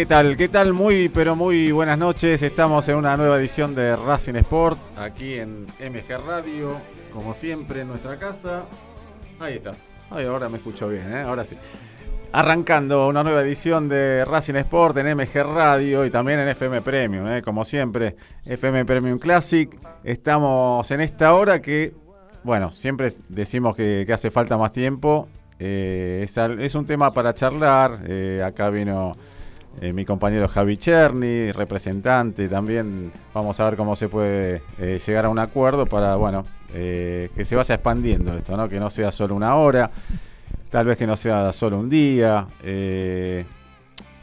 ¿Qué tal? ¿Qué tal? Muy, pero muy buenas noches. Estamos en una nueva edición de Racing Sport, aquí en MG Radio, como siempre, en nuestra casa. Ahí está. Ay, ahora me escucho bien, ¿eh? Ahora sí. Arrancando una nueva edición de Racing Sport en MG Radio y también en FM Premium, ¿eh? como siempre, FM Premium Classic. Estamos en esta hora que, bueno, siempre decimos que, hace falta más tiempo. Eh, es, un tema para charlar. acá vino eh, mi compañero Javi Cherny, representante también. Vamos a ver cómo se puede eh, llegar a un acuerdo para, bueno, eh, que se vaya expandiendo esto, ¿no? Que no sea solo una hora, tal vez que no sea solo un día.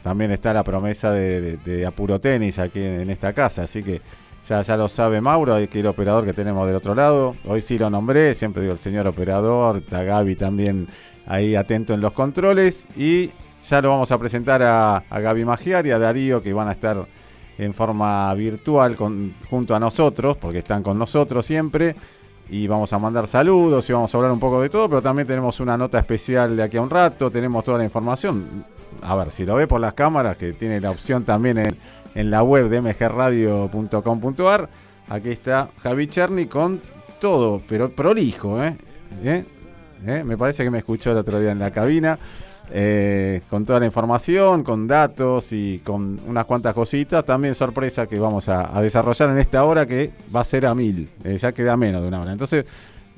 también está la promesa de, apuro tenis aquí en, esta casa, así que ya, ya lo sabe Mauro, aquí el operador que tenemos del otro lado. Hoy sí lo nombré, siempre digo el señor operador, está Gaby también ahí atento en los controles y ya lo vamos a presentar a, a Gaby Magiar y a Darío que van a estar en forma virtual con, junto a nosotros, porque están con nosotros siempre. Y vamos a mandar saludos y vamos a hablar un poco de todo, pero también tenemos una nota especial de aquí a un rato, tenemos toda la información. A ver, si lo ve por las cámaras, que tiene la opción también en, en la web de mgradio.com.ar, aquí está Javi Cherny con todo, pero prolijo, ¿eh? ¿Eh? ¿Eh? Me parece que me escuchó el otro día en la cabina. Eh, con toda la información, con datos y con unas cuantas cositas. También sorpresa que vamos a, desarrollar en esta hora que va a ser a mil. eh, ya queda menos de una hora. Entonces,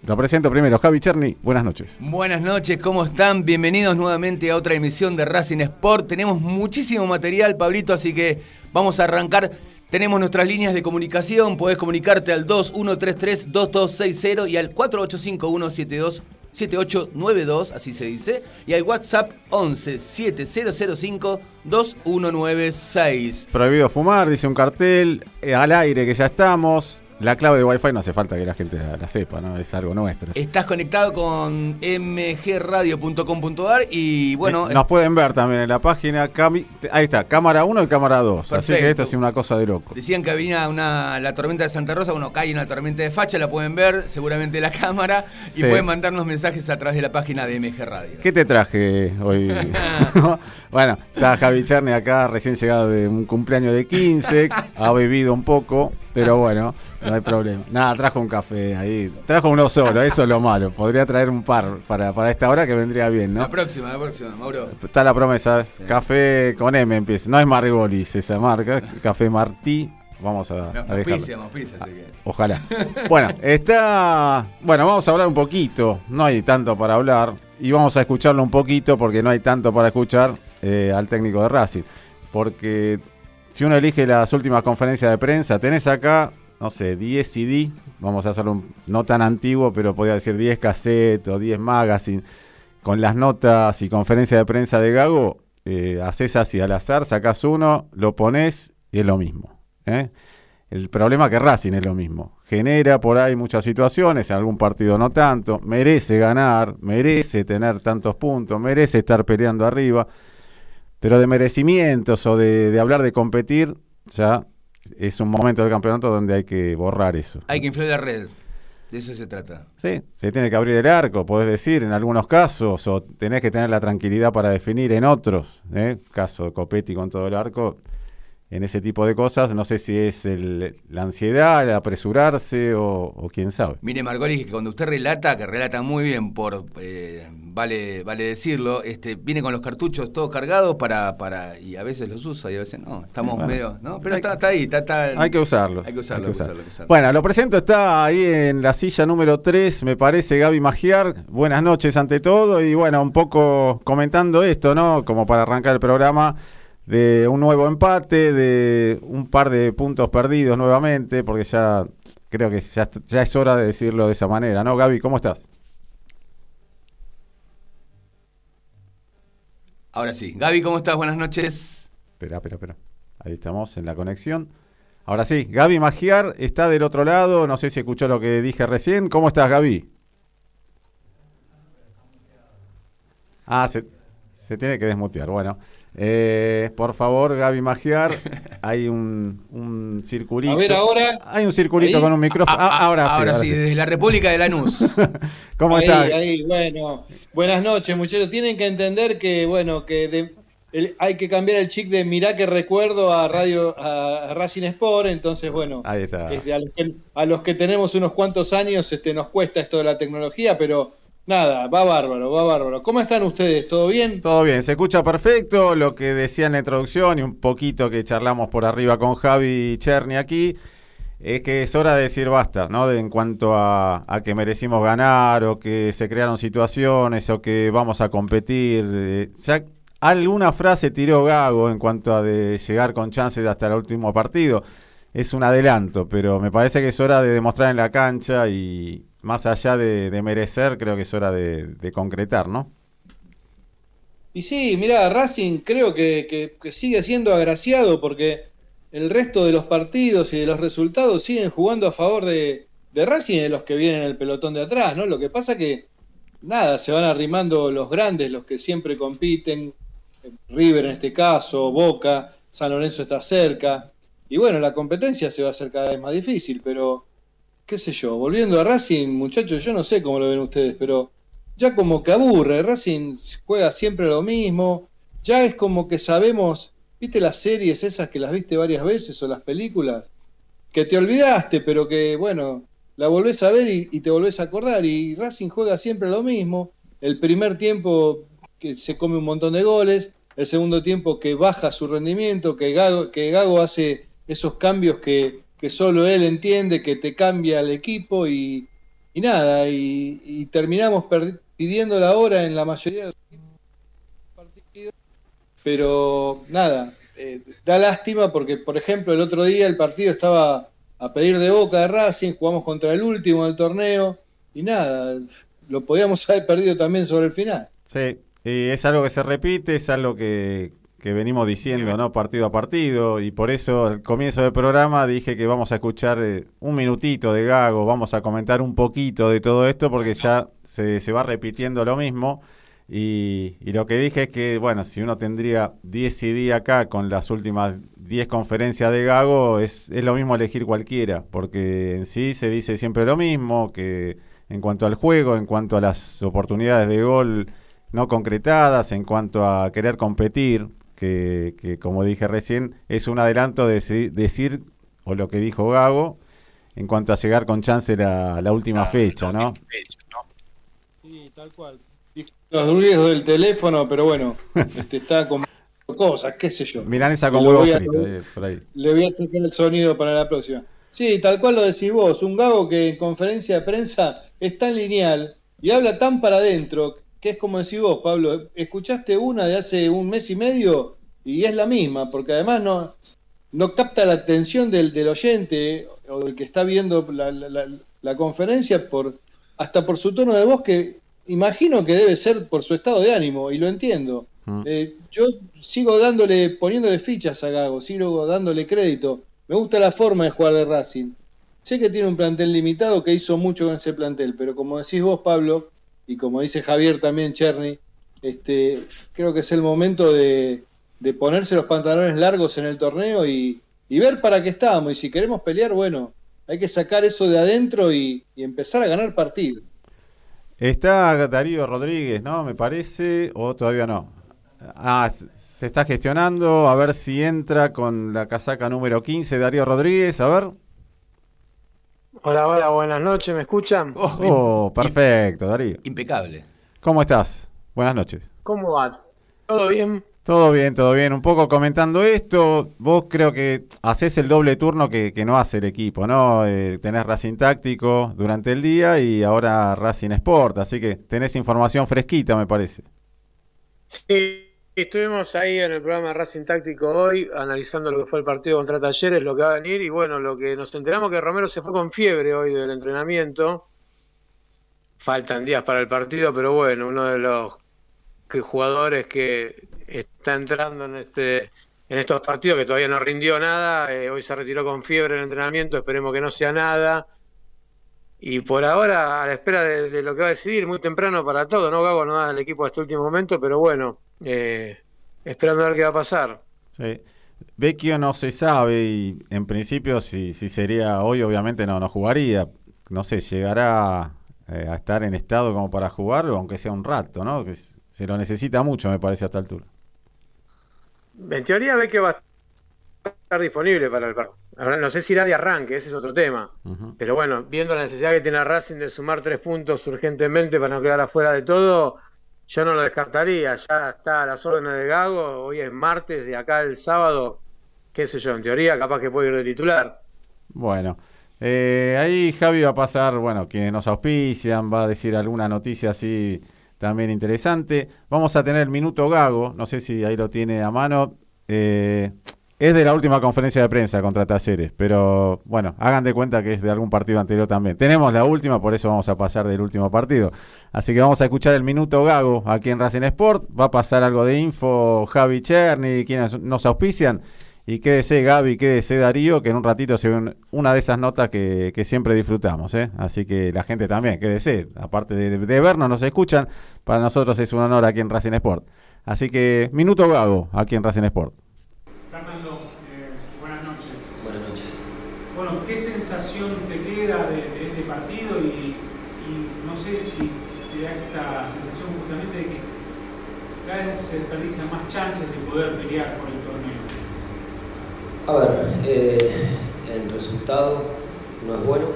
lo presento primero. Javi Cherny, buenas noches. Buenas noches, ¿cómo están? Bienvenidos nuevamente a otra emisión de Racing Sport. Tenemos muchísimo material, Pablito, así que vamos a arrancar. Tenemos nuestras líneas de comunicación, podés comunicarte al 2133-2260 y al 4851-727892, así se dice, y al WhatsApp 11-7005-2196. Prohibido fumar, dice un cartel. eh, al aire que ya estamos. La clave de Wi-Fi no hace falta que la gente la, la sepa, ¿no? Es algo nuestro. Estás conectado con mgradio.com.ar y bueno, Eh, Nos pueden ver también en la página. cami- ahí está, cámara 1 y cámara 2. Así que esto es una cosa de loco. decían que había una, la tormenta de Santa Rosa, bueno, cae una tormenta de facha, la pueden ver seguramente en la cámara y Sí. pueden mandarnos mensajes a través de la página de MG Radio. ¿Qué te traje hoy? bueno, está Javi Cherny acá, recién llegado de un cumpleaños de 15. ha bebido un poco, pero bueno, no hay problema. Nada, trajo un café ahí. Trajo uno solo, eso es lo malo. Podría traer un par para, para esta hora que vendría bien, ¿no? La próxima, la próxima, Mauro. Está la promesa, café con M empieza. No es Margolis esa marca, Café Martí. Vamos a, Me a auspicia, auspicia, así que. Ojalá. Bueno, está. Bueno, vamos a hablar un poquito. No hay tanto para hablar. Y vamos a escucharlo un poquito porque no hay tanto para escuchar eh, al técnico de Racing. Porque si uno elige las últimas conferencias de prensa, tenés acá, no sé, 10 CD. Vamos a hacerlo un- no tan antiguo, pero podría decir 10 cassette o 10 magazine. Con las notas y conferencias de prensa de Gago, eh, haces así al azar, sacás uno, lo pones y es lo mismo. ¿eh? El problema que Racing es lo mismo. Genera por ahí muchas situaciones, en algún partido no tanto, merece ganar, merece tener tantos puntos, merece estar peleando arriba, pero de merecimientos o de, de hablar de competir, ya es un momento del campeonato donde hay que borrar eso. Hay que inflar la red. De eso se trata. Sí, se tiene que abrir el arco, podés decir en algunos casos, o tenés que tener la tranquilidad para definir en otros. ¿eh? Caso Copetti con todo el arco, en ese tipo de cosas, no sé si es el- la ansiedad, el apresurarse o, o quién sabe. Mire, Margolis, que cuando usted relata, que relata muy bien, por eh, vale, vale decirlo, este, viene con los cartuchos todos cargados para, para, y a veces los usa y a veces no. Estamos bueno. medio, ¿no? Pero Hay- está, está ahí, está, está- Hay que usarlos. Hay que usarlo, hay que usarlo, hay que usarlo. Bueno, lo presento, está ahí en la silla número 3, me parece, Gaby Magiar. Buenas noches ante todo y bueno, un poco comentando esto, ¿no? Como para arrancar el programa, de un nuevo empate, de un par de puntos perdidos nuevamente, porque ya creo que ya, ya es hora de decirlo de esa manera, ¿no? Gaby, ¿cómo estás? Ahora sí. Gaby, ¿cómo estás? Buenas noches. Espera, espera, espera. Ahí estamos en la conexión. Ahora sí, Gaby Magiar está del otro lado. No sé si escuchó lo que dije recién. ¿Cómo estás, Gaby? Ah, se, se tiene que desmutear. Bueno, eh, por favor, Gaby Magiar, hay un, un circulito. A ver, ahora. Hay un circulito Ahí. con un micrófono. Ah, ahora sí. Ahora sí, desde la República de Lanús. ¿Cómo ahí, bueno. Buenas noches, muchachos. Tienen que entender que, bueno, que de- el- hay que cambiar el chic de mirá que recuerdo a Radio a, a Racing Sport. Entonces, bueno, Ahí está. este, a, los que, a los que tenemos unos cuantos años este, nos cuesta esto de la tecnología, pero nada, va bárbaro, va bárbaro. ¿Cómo están ustedes? ¿Todo bien? Todo bien, se escucha perfecto lo que decía en la introducción y un poquito que charlamos por arriba con Javi Cherny aquí, es que es hora de decir basta, ¿no? En cuanto a, a que merecimos ganar o que se crearon situaciones o que vamos a competir. eh, ya alguna frase tiró Gago en cuanto a de llegar con chances hasta el último partido. Es un adelanto, pero me parece que es hora de demostrar en la cancha y más allá de, merecer, creo que es hora de, de concretar, ¿no? Y sí, mira, Racing creo que, que- sigue siendo agraciado porque el resto de los partidos y de los resultados siguen jugando a favor de, Racing y de los que vienen en el pelotón de atrás, ¿no? Lo que pasa que, nada, se van arrimando los grandes, los que siempre compiten, River en este caso, Boca, San Lorenzo está cerca, y bueno, la competencia se va a hacer cada vez más difícil, pero, qué sé yo, volviendo a Racing, muchachos, yo no sé cómo lo ven ustedes, pero ya como que aburre, Racing juega siempre lo mismo, ya es como que sabemos, viste las series esas que las viste varias veces o las películas, que te olvidaste, pero que bueno, la volvés a ver y, te volvés a acordar, y Racing juega siempre lo mismo, el primer tiempo que se come un montón de goles, el segundo tiempo que baja su rendimiento, que Gago hace esos cambios que, que solo él entiende, que te cambia el equipo y, nada, y, terminamos pidiendo la hora en la mayoría de los partidos, pero nada, eh, da lástima porque, por ejemplo, el otro día el partido estaba a pedir de boca de Racing, jugamos contra el último del torneo y nada, lo podíamos haber perdido también sobre el final. Sí, y es algo que se repite, es algo que, que venimos diciendo, ¿no? Partido a partido, y por eso al comienzo del programa dije que vamos a escuchar eh, un minutito de Gago, vamos a comentar un poquito de todo esto, porque ya se, se va repitiendo lo mismo. Y, y lo que dije es que, bueno, si uno tendría 10 CD acá con las últimas 10 conferencias de Gago, es, es lo mismo elegir cualquiera, porque en sí se dice siempre lo mismo, que en cuanto al juego, en cuanto a las oportunidades de gol no concretadas, en cuanto a querer competir, que, que como dije recién, es un adelanto de deci- decir, o lo que dijo Gago, en cuanto a llegar con chance la, la última fecha, ¿no? Sí, tal cual. Los ruidos del teléfono, pero bueno, este, está con cosas, qué sé yo. Milanesa con huevo frito, eh, por ahí. Le voy a sacar el sonido para la próxima. Sí, tal cual lo decís vos, un gago que en conferencia de prensa es tan lineal y habla tan para adentro, que es como decís vos, Pablo, escuchaste una de hace un mes y medio y es la misma, porque además no, no capta la atención del, del oyente o del que está viendo la, la- conferencia por hasta por su tono de voz que imagino que debe ser por su estado de ánimo y lo entiendo. Mm. Eh, yo sigo dándole, poniéndole fichas a Gago, sigo dándole crédito. Me gusta la forma de jugar de Racing. Sé que tiene un plantel limitado, que hizo mucho con ese plantel, pero como decís vos, Pablo, y como dice Javier también, Cherny, este, creo que es el momento de, ponerse los pantalones largos en el torneo y, ver para qué estamos. Y si queremos pelear, bueno, hay que sacar eso de adentro y, y empezar a ganar partidos. Está Darío Rodríguez, ¿no? Me parece, o todavía no. Ah, se está gestionando, a ver si entra con la casaca número 15, Darío Rodríguez, a ver. Hola, hola, buenas noches, ¿me escuchan? Oh, Oh, perfecto, Darío. Impecable. ¿Cómo estás? Buenas noches. ¿Cómo va? ¿Todo bien? Todo bien, todo bien. Un poco comentando esto, vos creo que haces el doble turno que, que no hace el equipo, ¿no? Eh, tenés Racing Táctico durante el día y ahora Racing Sport, así que tenés información fresquita, me parece. Sí, estuvimos ahí en el programa Racing Táctico hoy, analizando lo que fue el partido contra Talleres, lo que va a venir, y bueno, lo que nos enteramos que Romero se fue con fiebre hoy del entrenamiento. Faltan días para el partido, pero bueno, uno de los jugadores que está entrando en este en estos partidos que todavía no rindió nada, eh, hoy se retiró con fiebre el entrenamiento, esperemos que no sea nada. Y por ahora, a la espera de, de lo que va a decidir, muy temprano para todo, ¿no? Gago no da el equipo hasta el último momento, pero bueno, eh, esperando a ver qué va a pasar. Sí. Vecchio no se sabe y en principio si, si sería hoy obviamente no, no jugaría. No sé, llegará eh, a estar en estado como para jugar, aunque sea un rato, ¿no? Que se lo necesita mucho, me parece, a esta altura. En teoría ve que va a estar disponible para el partido. Ahora, no sé si irá de arranque, ese es otro tema. Pero bueno, viendo la necesidad que tiene Racing de sumar tres puntos urgentemente para no quedar afuera de todo, yo no lo descartaría. Ya está a las órdenes de Gago, hoy es martes, de acá el sábado, qué sé yo, en teoría capaz que puede ir de titular. Bueno, eh, ahí Javi va a pasar, bueno, quienes nos auspician, va a decir alguna noticia así también interesante. Vamos a tener el minuto Gago, no sé si ahí lo tiene a mano. Eh, es de la última conferencia de prensa contra Talleres, pero bueno, hagan de cuenta que es de algún partido anterior también. Tenemos la última, por eso vamos a pasar del último partido. Así que vamos a escuchar el minuto Gago aquí en Racing Sport. Va a pasar algo de info Javi Cherny, quienes nos auspician. Y quédese Gaby, quédese Darío, que en un ratito se ven una de esas notas que, que siempre disfrutamos. ¿eh? Así que la gente también, quédese. Aparte de, de vernos, nos escuchan. Para nosotros es un honor aquí en Racing Sport. Así que minuto Gago aquí en Racing Sport. Fernando, eh, buenas noches. Buenas noches. Bueno, ¿qué sensación te queda de, de este partido? Y, y no sé si te da esta sensación justamente de que cada vez se desperdician más chances de poder pelear por el torneo. A ver, eh, el resultado no es bueno,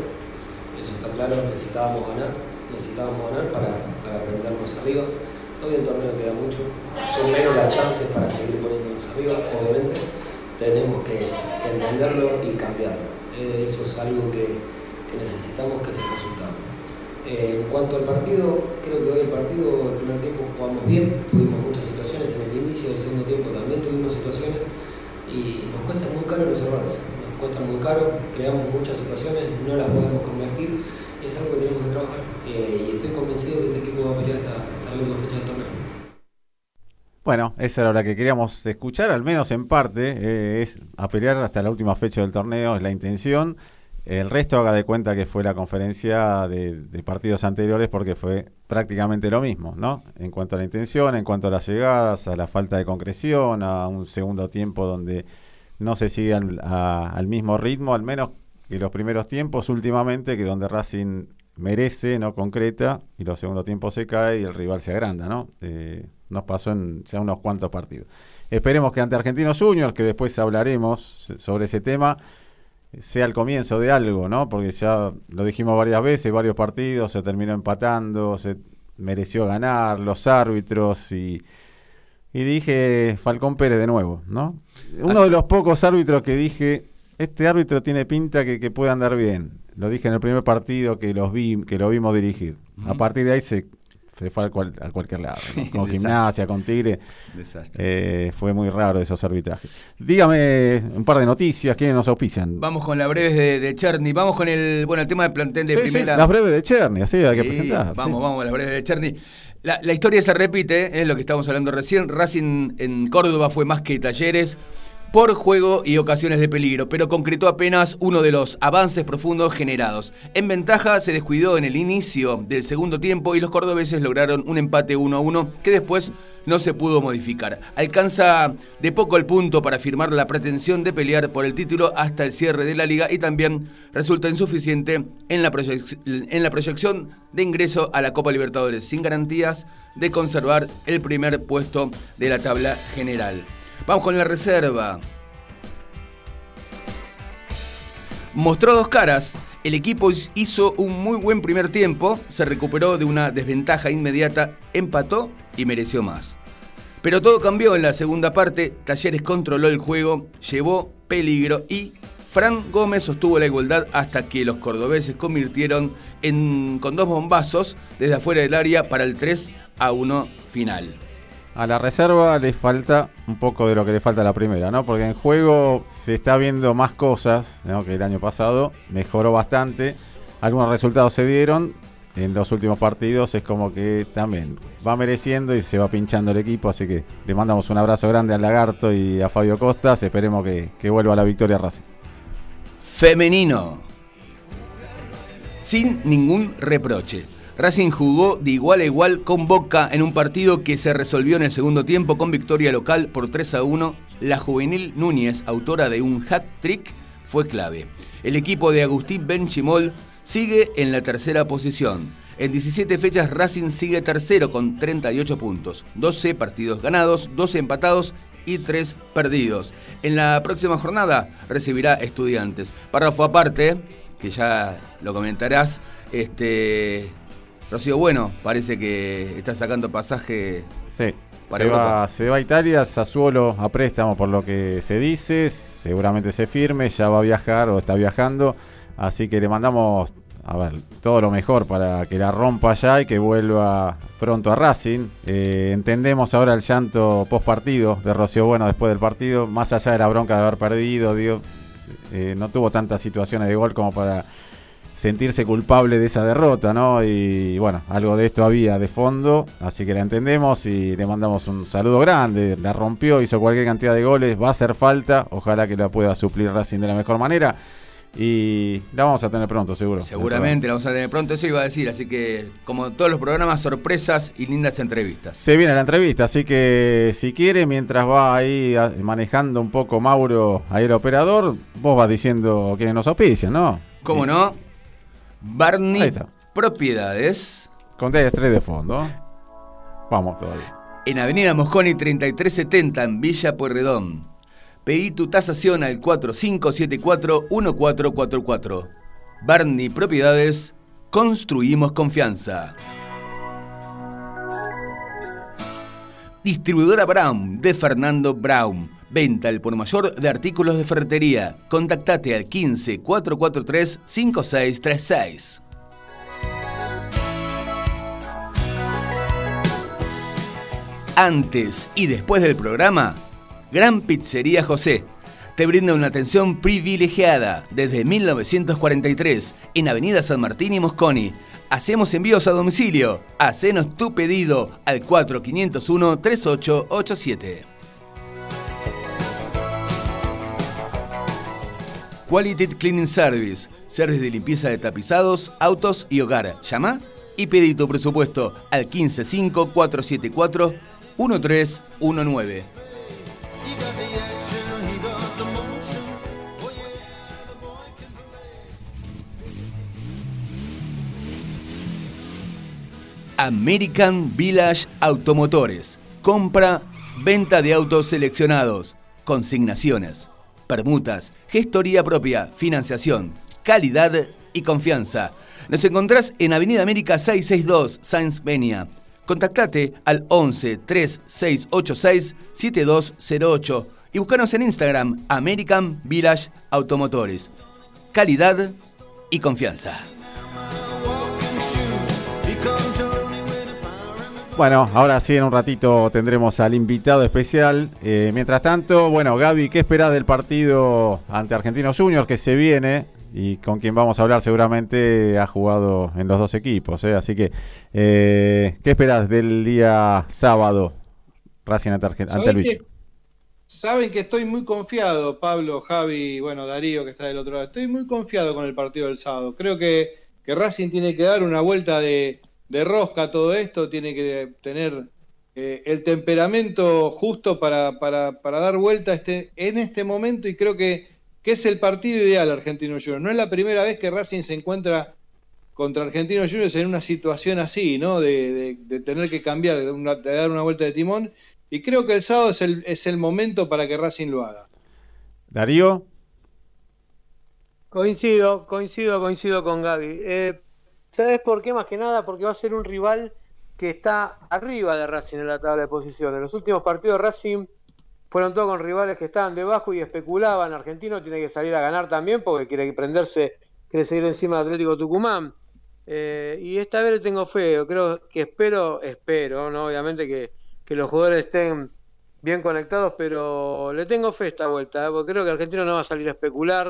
eso está claro, necesitábamos ganar, necesitábamos ganar para, para prendernos arriba. Todavía el torneo queda mucho, son menos las chances para seguir poniéndonos arriba, obviamente. Tenemos que, entenderlo y cambiarlo. Eh, eso es algo que, que necesitamos que el resultado. Eh, en cuanto al partido, creo que hoy el partido, el primer tiempo jugamos bien, tuvimos muchas situaciones, en el inicio del segundo tiempo también tuvimos situaciones y nos cuesta muy caro los errores, nos cuesta muy caro, creamos muchas situaciones, no las podemos convertir es algo que tenemos que trabajar Eh, y estoy convencido que este equipo va a pelear hasta, hasta la última fecha del torneo. Bueno, esa era la que queríamos escuchar, al menos en parte, eh, es a pelear hasta la última fecha del torneo, es la intención. El resto haga de cuenta que fue la conferencia de, partidos anteriores porque fue prácticamente lo mismo, ¿no? En cuanto a la intención, en cuanto a las llegadas, a la falta de concreción, a un segundo tiempo donde no se sigue al, mismo ritmo, al menos que los primeros tiempos últimamente, que donde Racing merece, no concreta, y los segundos tiempos se cae y el rival se agranda, ¿no? Eh, nos pasó en ya unos cuantos partidos. Esperemos que ante Argentinos Juniors, que después hablaremos sobre ese tema, sea el comienzo de algo, ¿no? Porque ya lo dijimos varias veces, varios partidos, se terminó empatando, se mereció ganar, los árbitros y, y dije Falcón Pérez de nuevo, ¿no? Uno de los pocos árbitros que dije, este árbitro tiene pinta que, que puede andar bien. Lo dije en el primer partido que los vi, que lo vimos dirigir. A partir de ahí se, se fue al cual- a cualquier lado, con gimnasia, con Tigre. Desastre. Eh, fue muy raro esos arbitrajes. Dígame un par de noticias, ¿quiénes nos auspician? Vamos con las breves de, de Cherny. Vamos con el, bueno, el tema del plantel de Sí, sí, primera. las breves de Cherny, así hay que Sí, presentar. Vamos, vamos, las breves de Cherny. La, la historia se repite, es lo que estábamos hablando recién. Racing en Córdoba fue más que talleres por juego y ocasiones de peligro, pero concretó apenas uno de los avances profundos generados. En ventaja se descuidó en el inicio del segundo tiempo y los cordobeses lograron un empate 1 a 1 que después no se pudo modificar. Alcanza de poco el punto para firmar la pretensión de pelear por el título hasta el cierre de la liga y también resulta insuficiente en la, en la proyección de ingreso a la Copa Libertadores, sin garantías de conservar el primer puesto de la tabla general. Vamos con la reserva. Mostró dos caras. El equipo hizo un muy buen primer tiempo, se recuperó de una desventaja inmediata, empató y mereció más. Pero todo cambió en la segunda parte, Talleres controló el juego, llevó peligro y Fran Gómez sostuvo la igualdad hasta que los cordobeses convirtieron con dos bombazos desde afuera del área para el 3 a 1 final. A la reserva le falta un poco de lo que le falta a la primera, ¿no? Porque en juego se está viendo más cosas que el año pasado, mejoró bastante, algunos resultados se dieron, en los últimos partidos es como que también va mereciendo y se va pinchando el equipo, así que le mandamos un abrazo grande al Lagarto y a Fabio Costas, esperemos que, que vuelva la victoria Racing. Femenino. Sin ningún reproche. Racing jugó de igual a igual con Boca en un partido que se resolvió en el segundo tiempo con victoria local por 3 a 1. La juvenil Núñez, autora de un hat-trick, fue clave. El equipo de Agustín Benchimol sigue en la tercera posición. En 17 fechas Racing sigue tercero con 38 puntos, 12 partidos ganados, 12 empatados y 3 perdidos. En la próxima jornada recibirá estudiantes. Párrafo aparte, que ya lo comentarás, este Rocío Bueno parece que está sacando pasaje Sí. Para se, Europa. va, se va a Italia, Sassuolo a préstamo por lo que se dice, seguramente se firme, ya va a viajar o está viajando, así que le mandamos a ver, todo lo mejor para que la rompa allá y que vuelva pronto a Racing. Eh, entendemos ahora el llanto post partido de Rocío Bueno después del partido, más allá de la bronca de haber perdido, digo, eh, no tuvo tantas situaciones de gol como para sentirse culpable de esa derrota, ¿no? Y bueno, algo de esto había de fondo, así que la entendemos y le mandamos un saludo grande. La rompió, hizo cualquier cantidad de goles, va a hacer falta, ojalá que la pueda suplir Racing de la mejor manera. Y la vamos a tener pronto, seguro. Seguramente la vamos a tener pronto, eso iba a decir. Así que, como todos los programas, sorpresas y lindas entrevistas. Se viene la entrevista, así que si quiere, mientras va ahí manejando un poco Mauro, ahí el operador, vos vas diciendo quiénes nos auspician, ¿no? ¿Cómo Y- no? Barney. Propiedades. Conté estrés de fondo. Vamos todavía. En Avenida Mosconi 3370 en Villa Pueyrredón. Pedí tu tasación al 4574-1444. Barney Propiedades. Construimos confianza. Distribuidora Brown de Fernando Brown. Venta al por mayor de artículos de ferretería. Contactate al 15 443 5636. Antes y después del programa, Gran Pizzería José te brinda una atención privilegiada desde 1943 en Avenida San Martín y Mosconi. Hacemos envíos a domicilio. Hacenos tu pedido al 4501-3887. Quality Cleaning Service. Service de limpieza de tapizados, autos y hogar. Llama y pedí tu presupuesto al 155-474-1319. American Village Automotores. Compra, venta de autos seleccionados, consignaciones, permutas, gestoría propia, financiación, calidad y confianza. Nos encontrás en Avenida América 662, Sainz Benia. Contactate al 11 3686 7208 y búscanos en Instagram American Village Automotores. Calidad y confianza. Bueno, ahora sí, en un ratito tendremos al invitado especial. Eh, mientras tanto, bueno, Gaby, ¿qué esperás del partido ante Argentinos Juniors que se viene? Y con quien vamos a hablar seguramente ha jugado en los dos equipos. ¿eh? Así que, eh, ¿qué esperás del día sábado Racing ante, Argen- ante el bicho? Saben que estoy muy confiado, Pablo, Javi, bueno, Darío que está del otro lado. Estoy muy confiado con el partido del sábado. Creo que, que Racing tiene que dar una vuelta de, de rosca todo esto, tiene que tener eh, el temperamento justo para, para, para dar vuelta este, en este momento y creo que, que es el partido ideal Argentino Juniors. No es la primera vez que Racing se encuentra contra Argentinos Juniors en una situación así, ¿no? De, de- de tener que cambiar, de, una- de dar una vuelta de timón. Y creo que el sábado es el, es el momento para que Racing lo haga. Darío, Coincido, coincido, coincido con Gaby. Eh, ¿Sabes por qué? Más que nada porque va a ser un rival que está arriba de Racing en la tabla de posiciones. Los últimos partidos de Racing fueron todos con rivales que estaban debajo y especulaban. Argentino tiene que salir a ganar también porque quiere prenderse, quiere seguir encima de Atlético Tucumán. Eh, y esta vez le tengo fe. Creo que espero, espero, ¿no? Obviamente que, que los jugadores estén bien conectados, pero le tengo fe esta vuelta, ¿eh? porque creo que Argentino no va a salir a especular,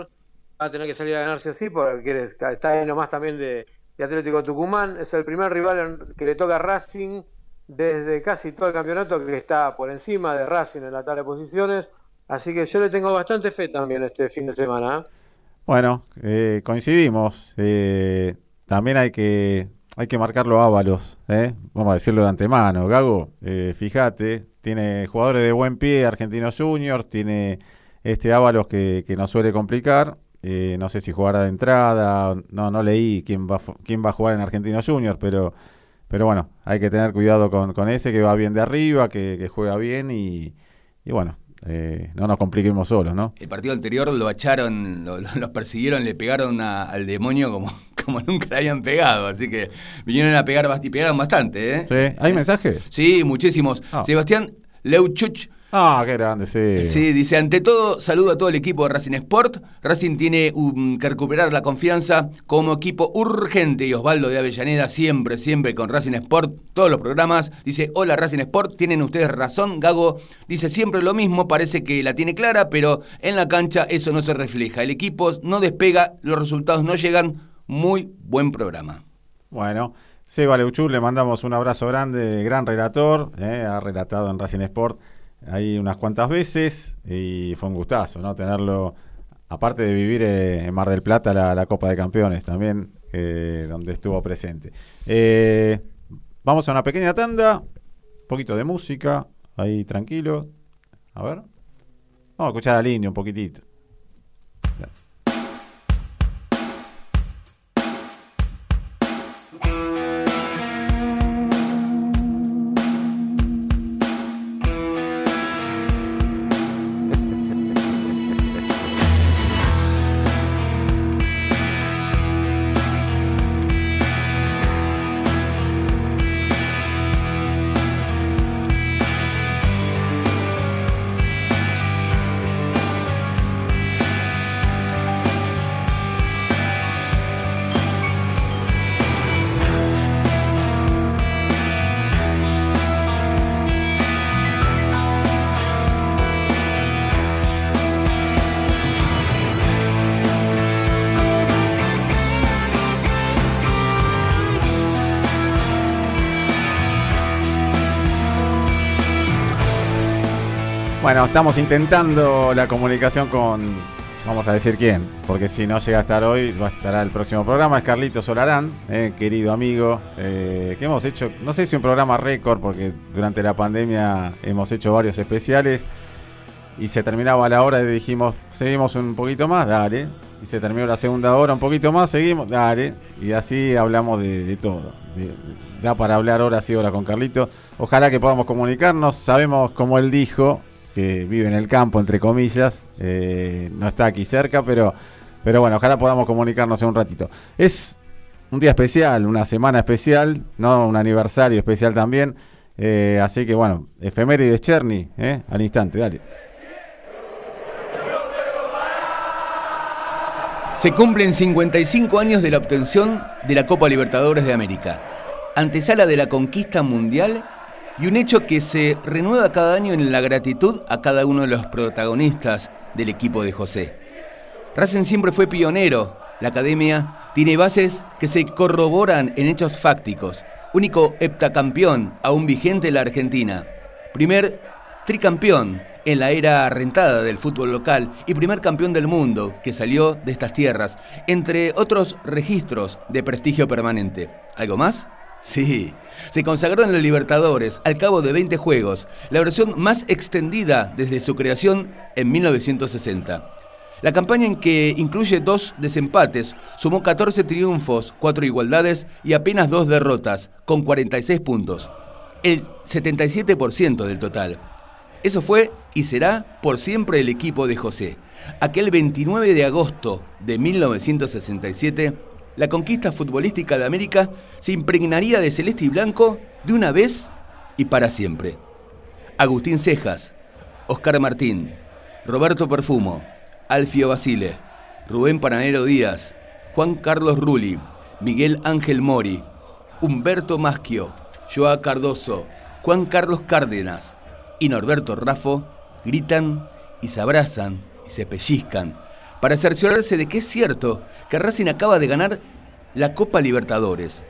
va a tener que salir a ganarse así, porque quiere- está ahí nomás también de, de Atlético Tucumán, es el primer rival que le toca a Racing desde casi todo el campeonato que está por encima de Racing en la tabla de posiciones, así que yo le tengo bastante fe también este fin de semana. ¿eh? bueno, eh, coincidimos. Eh, también hay que hay que marcarlo a Ábalos, ¿eh? vamos a decirlo de antemano. Gago, eh, fíjate, tiene jugadores de buen pie, Argentinos Juniors, tiene este Ábalos que, que nos suele complicar. Eh, no sé si jugará de entrada, no no leí quién va, quién va a jugar en Argentinos Juniors, pero, pero bueno, hay que tener cuidado con, con ese que va bien de arriba, que, que juega bien y, y bueno, eh, no nos compliquemos solos, ¿no? El partido anterior lo echaron, lo- lo- los persiguieron, le pegaron a- al demonio como, como nunca le habían pegado. Así que vinieron a pegar y pegaron bastante, ¿eh? ¿Sí? ¿Hay mensajes? Sí, muchísimos. Ah. Sebastián Leuchuch. Ah, qué grande, sí. Sí, dice, ante todo, saludo a todo el equipo de Racing Sport. Racing tiene um, que recuperar la confianza como equipo urgente. Y Osvaldo de Avellaneda, siempre, siempre con Racing Sport, todos los programas. Dice, hola Racing Sport, tienen ustedes razón. Gago dice siempre lo mismo, parece que la tiene clara, pero en la cancha eso no se refleja. El equipo no despega, los resultados no llegan. Muy buen programa. Bueno, Seba Leuchur, le mandamos un abrazo grande, gran relator, eh, ha relatado en Racing Sport ahí unas cuantas veces y fue un gustazo, ¿no? Tenerlo, aparte de vivir eh, en Mar del Plata la, Copa de Campeones también, eh, donde estuvo presente. Eh, vamos a una pequeña tanda, un poquito de música, ahí tranquilo. A ver. Vamos a escuchar al indio un poquitito. Bueno, estamos intentando la comunicación con, vamos a decir quién, porque si no llega a estar hoy, va a estar el próximo programa. Es Carlito Solarán, eh, querido amigo, eh, que hemos hecho, no sé si un programa récord, porque durante la pandemia hemos hecho varios especiales y se terminaba la hora y dijimos, seguimos un poquito más, dale. Y se terminó la segunda hora, un poquito más, seguimos, dale. Y así hablamos de, todo. Da para hablar horas y horas con Carlito. Ojalá que podamos comunicarnos. Sabemos, como él dijo, que vive en el campo, entre comillas. Eh, no está aquí cerca, pero, pero bueno, ojalá podamos comunicarnos en un ratito. Es un día especial, una semana especial, no un aniversario especial también. Eh, así que bueno, efemérides Cherny, eh, al instante, dale. Se cumplen 55 años de la obtención de la Copa Libertadores de América, antesala de la conquista mundial y un hecho que se renueva cada año en la gratitud a cada uno de los protagonistas del equipo de José. Racing siempre fue pionero, la academia tiene bases que se corroboran en hechos fácticos, único heptacampeón aún vigente en la Argentina, primer tricampeón en la era rentada del fútbol local y primer campeón del mundo que salió de estas tierras, entre otros registros de prestigio permanente. ¿Algo más? Sí, se consagró en la Libertadores al cabo de 20 juegos, la versión más extendida desde su creación en 1960. La campaña en que incluye dos desempates sumó 14 triunfos, 4 igualdades y apenas 2 derrotas, con 46 puntos. El 77% del total. Eso fue y será por siempre el equipo de José. Aquel 29 de agosto de 1967, la conquista futbolística de América se impregnaría de celeste y blanco de una vez y para siempre. Agustín Cejas, Oscar Martín, Roberto Perfumo, Alfio Basile, Rubén Pananero Díaz, Juan Carlos Rulli, Miguel Ángel Mori, Humberto Maschio, Joa Cardoso, Juan Carlos Cárdenas y Norberto Raffo gritan y se abrazan y se pellizcan para cerciorarse de que es cierto que Racing acaba de ganar la Copa Libertadores.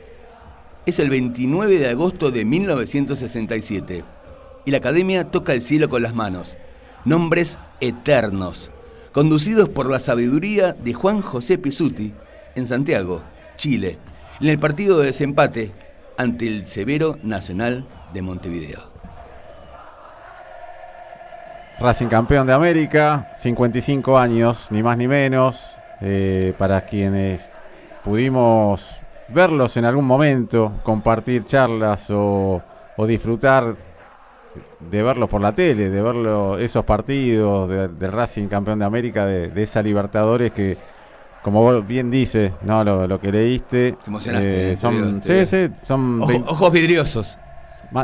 Es el 29 de agosto de 1967 y la Academia toca el cielo con las manos. Nombres eternos, conducidos por la sabiduría de Juan José Pisuti en Santiago, Chile, en el partido de desempate ante el Severo Nacional de Montevideo. Racing campeón de América, 55 años, ni más ni menos. eh, para quienes pudimos verlos en algún momento, compartir charlas o, o disfrutar de verlos por la tele, de verlo, esos partidos de- del Racing campeón de América, de, de esa Libertadores que, como vos bien dices, no lo, lo que leíste, Te emocionaste, eh, son, veo, te sí, veo. sí, son Ojo- vein- ojos vidriosos.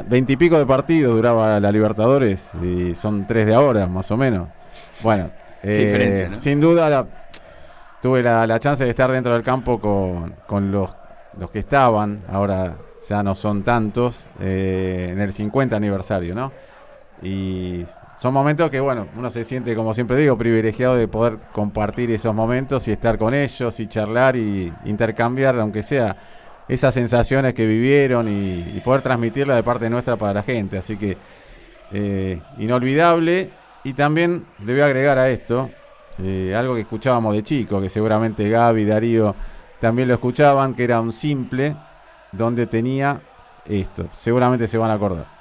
Veintipico de partidos duraba la Libertadores y son tres de ahora, más o menos. Bueno, eh, sin duda la- tuve la, la chance de estar dentro del campo con, con los, los que estaban, ahora ya no son tantos, eh, en el 50 aniversario, ¿no? Y son momentos que, bueno, uno se siente, como siempre digo, privilegiado de poder compartir esos momentos y estar con ellos y charlar y intercambiar, aunque sea esas sensaciones que vivieron y, poder transmitirla de parte nuestra para la gente. Así que eh, inolvidable. Y también le voy a agregar a esto eh, algo que escuchábamos de chico, que seguramente Gaby, Darío también lo escuchaban, que era un simple donde tenía esto. Seguramente se van a acordar.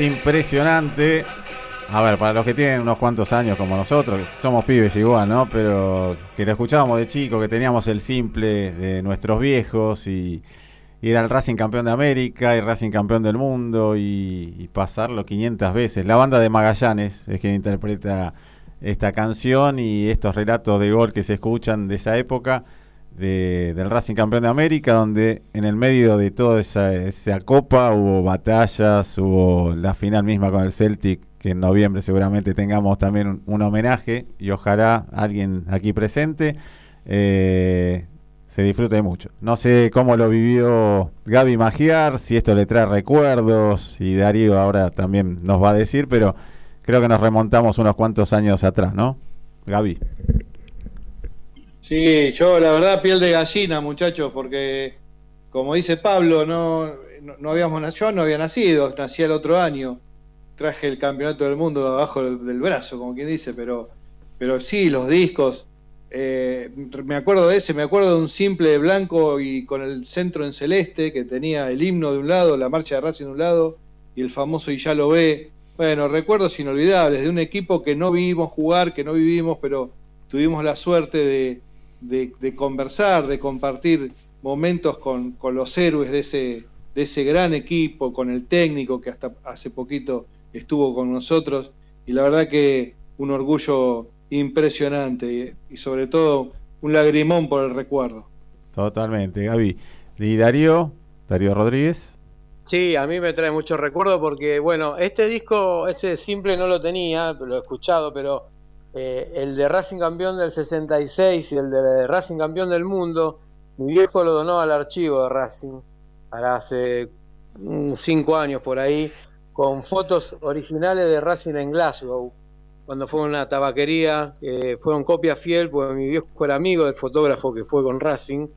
Impresionante. A ver, para los que tienen unos cuantos años como nosotros, somos pibes igual, ¿no? Pero que lo escuchábamos de chico, que teníamos el simple de nuestros viejos y, y era el Racing campeón de América y Racing campeón del mundo y, y pasarlo 500 veces. La banda de Magallanes es quien interpreta esta canción y estos relatos de gol que se escuchan de esa época de- del Racing campeón de América, donde en el medio de toda esa, copa hubo batallas, hubo la final misma con el Celtic, que en noviembre seguramente tengamos también un, un homenaje y ojalá alguien aquí presente eh, se disfrute mucho. No sé cómo lo vivió Gaby Magiar, si esto le trae recuerdos y Darío ahora también nos va a decir, pero creo que nos remontamos unos cuantos años atrás, ¿no? Gaby. Sí, yo la verdad piel de gallina, muchachos, porque como dice Pablo, no, no, habíamos nacido, yo no había nacido, nací el otro año, traje el campeonato del mundo abajo del, brazo, como quien dice, pero, pero sí, los discos, eh, me acuerdo de ese, me acuerdo de un simple blanco y con el centro en celeste que tenía el himno de un lado, la marcha de Racing de un lado y el famoso y ya lo ve. Bueno, recuerdos inolvidables de un equipo que no vimos jugar, que no vivimos, pero tuvimos la suerte de, de, de conversar, de compartir momentos con, con los héroes de ese, de ese gran equipo, con el técnico que hasta hace poquito estuvo con nosotros y la verdad que un orgullo impresionante y, y sobre todo un lagrimón por el recuerdo. Totalmente, Gaby. Y Darío, Darío Rodríguez. Sí, a mí me trae mucho recuerdo porque, bueno, este disco, ese simple no lo tenía, lo he escuchado, pero eh, el de Racing Campeón del 66 y el de Racing Campeón del Mundo, mi viejo lo donó al archivo de Racing, ahora hace mm, cinco años por ahí, con fotos originales de Racing en Glasgow, cuando fue una tabaquería, eh, fueron copia fiel, porque mi viejo era amigo del fotógrafo que fue con Racing,